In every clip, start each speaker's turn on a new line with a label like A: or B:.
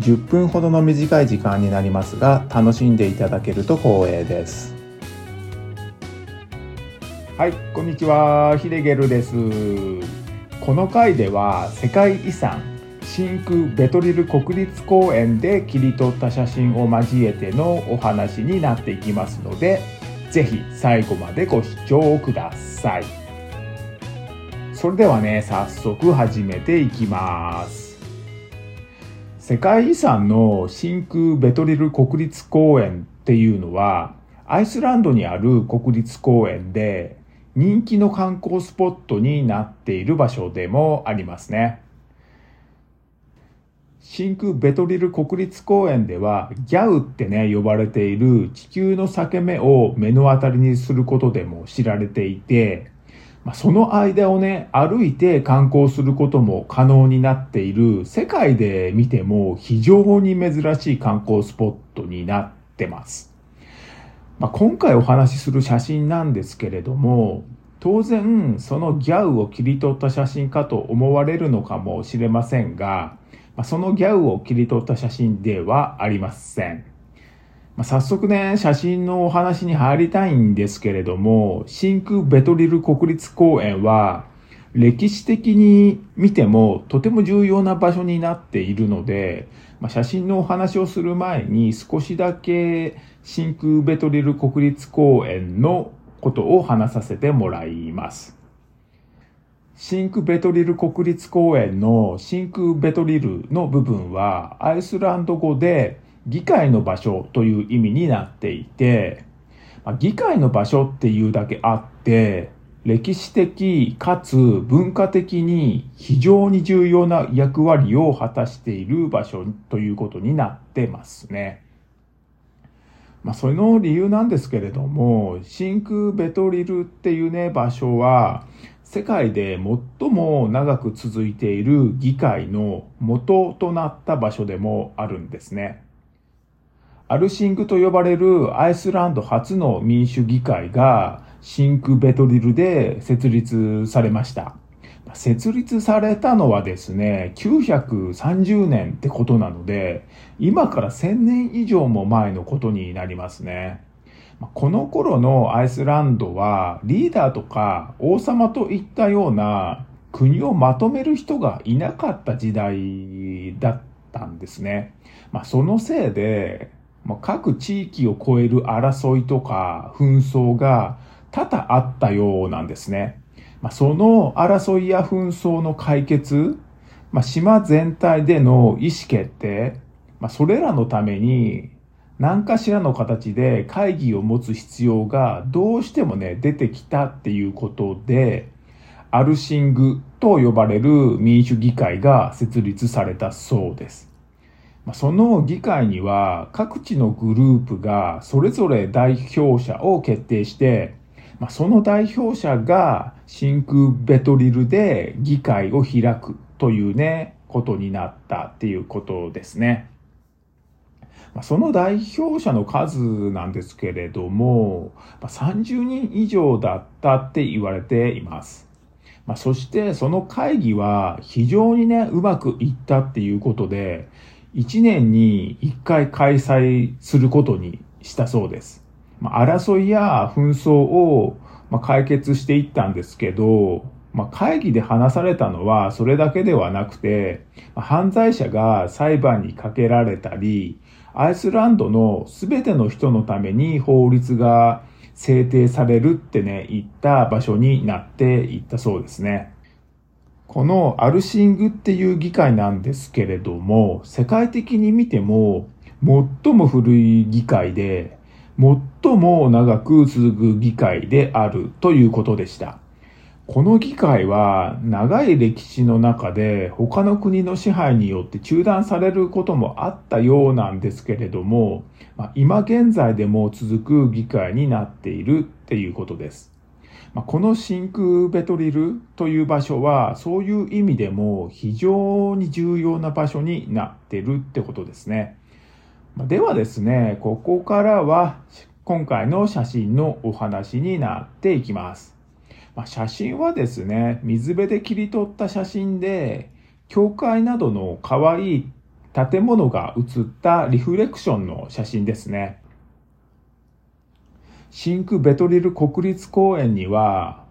A: 10分ほどの短い時間になりますが楽しんでいただけると光栄です。はいこんにちは。ヒデゲルです。この回では世界遺産真空ベトリル国立公園で切り取った写真を交えてのお話になっていきますのでぜひ最後までご視聴ください。それではね早速始めていきます。世界遺産の真空ベトリル国立公園っていうのは、アイスランドにある国立公園で、人気の観光スポットになっている場所でもありますね。真空ベトリル国立公園では、ギャウってね、呼ばれている地球の裂け目を目の当たりにすることでも知られていて、まあ、その間をね、歩いて観光することも可能になっている、世界で見ても非常に珍しい観光スポットになってます。まあ、今回お話しする写真なんですけれども、当然そのギャウを切り取った写真かと思われるのかもしれませんが、ま、そのギャウを切り取った写真ではありません。まあ、早速ね、写真のお話に入りたいんですけれども、真空ベトリル国立公園は、歴史的に見てもとても重要な場所になっているので、まあ、写真のお話をする前に少しだけ真空ベトリル国立公園のことを話させてもらいます。真空ベトリル国立公園の真空ベトリルの部分はアイスランド語で議会の場所という意味になっていて、ま、議会の場所っていうだけあって、歴史的かつ文化的に非常に重要な役割を果たしている場所ということになってますね。まあ、その理由なんですけれども、真空ベトリルっていうね、場所は、世界で最も長く続いている議会の元となった場所でもあるんですね。アルシングと呼ばれるアイスランド初の民主議会がシンクベトリルで設立されました。設立されたのはですね、930年ってことなので、今から1000年以上も前のことになりますね。この頃のアイスランドはリーダーとか王様といったような国をまとめる人がいなかった時代だったんですね。まあ、そのせいでまあ、各地域を超える争いとか紛争が多々あったようなんですね。まあ、その争いや紛争の解決、まあ、島全体での意思決定、まあ、それらのために何かしらの形で会議を持つ必要がどうしてもね、出てきたっていうことで、アルシングと呼ばれる民主議会が設立されたそうです。その議会には各地のグループがそれぞれ代表者を決定して、その代表者が真空ベトリルで議会を開くというね、ことになったっていうことですね。その代表者の数なんですけれども、30人以上だったって言われています。そしてその会議は非常にね、うまくいったっていうことで、1年に1回開催することにしたそうです。まあ、争いや紛争を、ま解決していったんですけど、まあ、会議で話されたのはそれだけではなくて、ま犯罪者が裁判にかけられたり、アイスランドの全ての人のために法律が制定されるってね、言った場所になっていったそうですね。このアルシングっていう議会なんですけれども、世界的に見ても最も古い議会で、最も長く続く議会であるということでした。この議会は長い歴史の中で他の国の支配によって中断されることもあったようなんですけれども、ま、今現在でも続く議会になっているっていうことです。ま、この真空ベトリルという場所はそういう意味でも非常に重要な場所になってるってことですね。ではですね、ここからは今回の写真のお話になっていきます。ま、写真はですね、水辺で切り取った写真で、教会などの可愛い建物が写ったリフレクションの写真ですね。シンク・ベトリル国立公園には、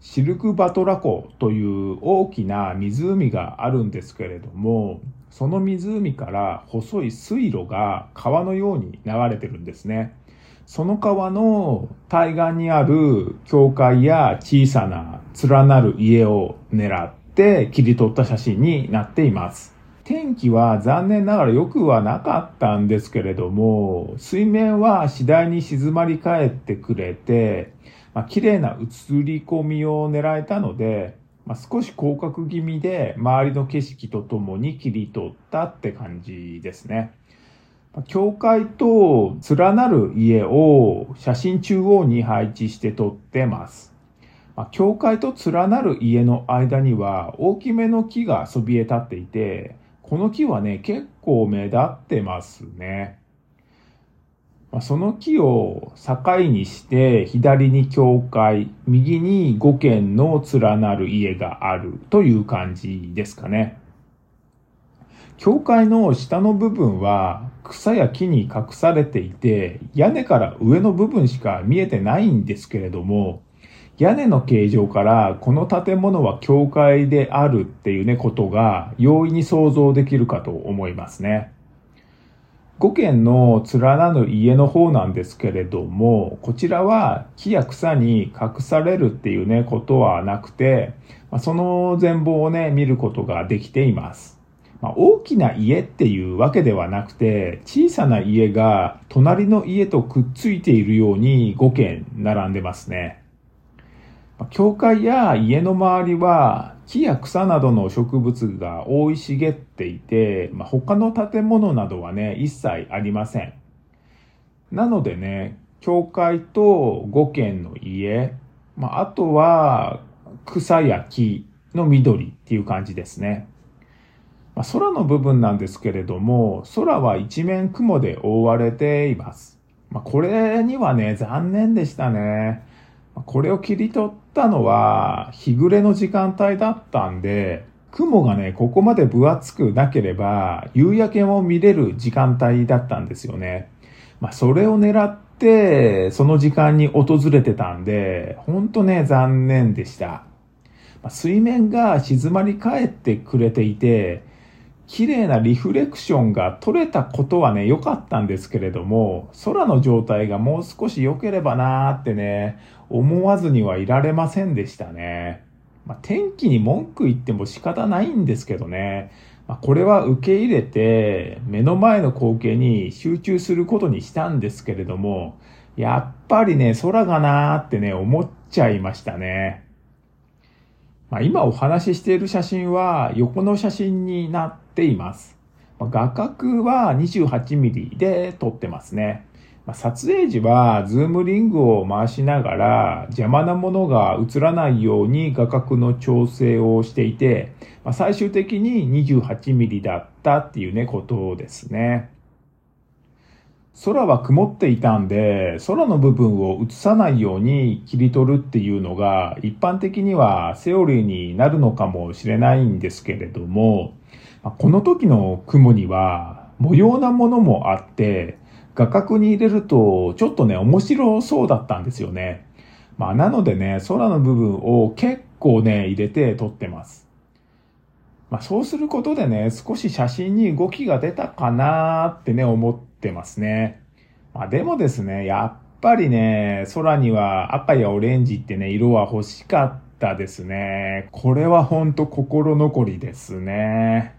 A: シルク・バトラ湖という大きな湖があるんですけれども、その湖から細い水路が川のように流れてるんですね。その川の対岸にある教会や小さな連なる家を狙って切り取った写真になっています。天気は残念ながら良くはなかったんですけれども、水面は次第に静まり返ってくれて、まあ、綺麗な映り込みを狙えたので、まあ、少し広角気味で周りの景色とともに切り取ったって感じですね。教会と連なる家を写真中央に配置して撮ってます。教会と連なる家の間には大きめの木がそびえ立っていて、この木はね、結構目立ってますね。その木を境にして左に教会、右に5軒の連なる家があるという感じですかね。教会の下の部分は草や木に隠されていて、屋根から上の部分しか見えてないんですけれども、屋根の形状からこの建物は教会であるっていうね、ことが容易に想像できるかと思いますね。5軒の連なる家の方なんですけれども、こちらは木や草に隠されるっていうね、ことはなくて、その全貌をね、見ることができています。まあ、大きな家っていうわけではなくて、小さな家が隣の家とくっついているように5軒並んでますね。教会や家の周りは木や草などの植物が生い茂っていて、まあ、他の建物などはね、一切ありません。なのでね、教会と5軒の家、まあ、あとは草や木の緑っていう感じですね。まあ、空の部分なんですけれども、空は一面雲で覆われています。まあ、これにはね、残念でしたね。これを切り取ったのは、日暮れの時間帯だったんで、雲がね、ここまで分厚くなければ、夕焼けも見れる時間帯だったんですよね。まあ、それを狙って、その時間に訪れてたんで、ほんとね、残念でした。ま、水面が静まり返ってくれていて、綺麗なリフレクションが取れたことはね、良かったんですけれども、空の状態がもう少し良ければなーってね、思わずにはいられませんでしたね。まあ、天気に文句言っても仕方ないんですけどね、まあ、これは受け入れて、目の前の光景に集中することにしたんですけれども、やっぱりね、空がなーってね、思っちゃいましたね。まあ、今お話ししている写真は横の写真になっています。まあ、画角は 28mm で撮ってますね。まあ、撮影時はズームリングを回しながら邪魔なものが映らないように画角の調整をしていて、まあ、最終的に 28mm だったっていうね、ことですね。空は曇っていたんで、空の部分を映さないように切り取るっていうのが一般的にはセオリーになるのかもしれないんですけれども、この時の雲には模様なものもあって、画角に入れるとちょっとね、面白そうだったんですよね。まあなのでね、空の部分を結構ね、入れて撮ってます。まあそうすることでね、少し写真に動きが出たかなーってね、思ってってますね。まあでもですね、やっぱりね、空には赤やオレンジってね、色は欲しかったですね。これはほんと心残りですね。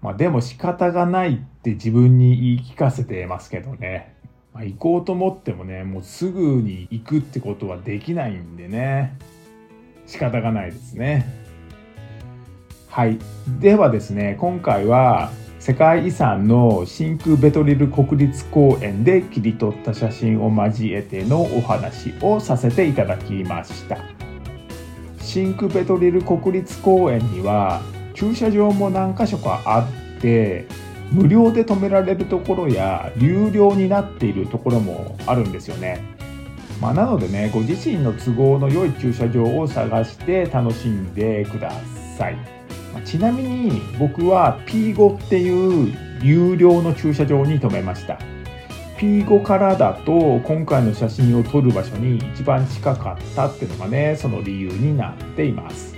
A: まあでも仕方がないって自分に言い聞かせてますけどね。まあ、行こうと思ってもね、もうすぐに行くってことはできないんでね。仕方がないですね。はい。ではですね、今回は世界遺産の真空ベトリル国立公園で切り取った写真を交えてのお話をさせていただきました。真空ベトリル国立公園には駐車場も何箇所かあって無料で止められるところや有料になっているところもあるんですよね。まあ、なのでねご自身の都合の良い駐車場を探して楽しんでください。ま、ちなみに僕は P5 っていう有料の駐車場に停めました。P5 からだと今回の写真を撮る場所に一番近かったっていうのがねその理由になっています。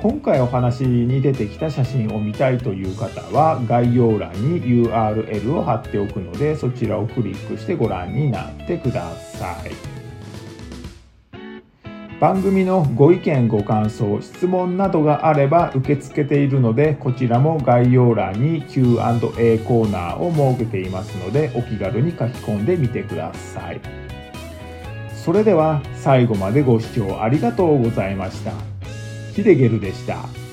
A: 今回お話に出てきた写真を見たいという方は概要欄に URL を貼っておくのでそちらをクリックしてご覧になってください番組のご意見ご感想質問などがあれば受け付けているのでこちらも概要欄に Q&A コーナーを設けていますのでお気軽に書き込んでみてくださいそれでは最後までご視聴ありがとうございました。ヒデゲルでした。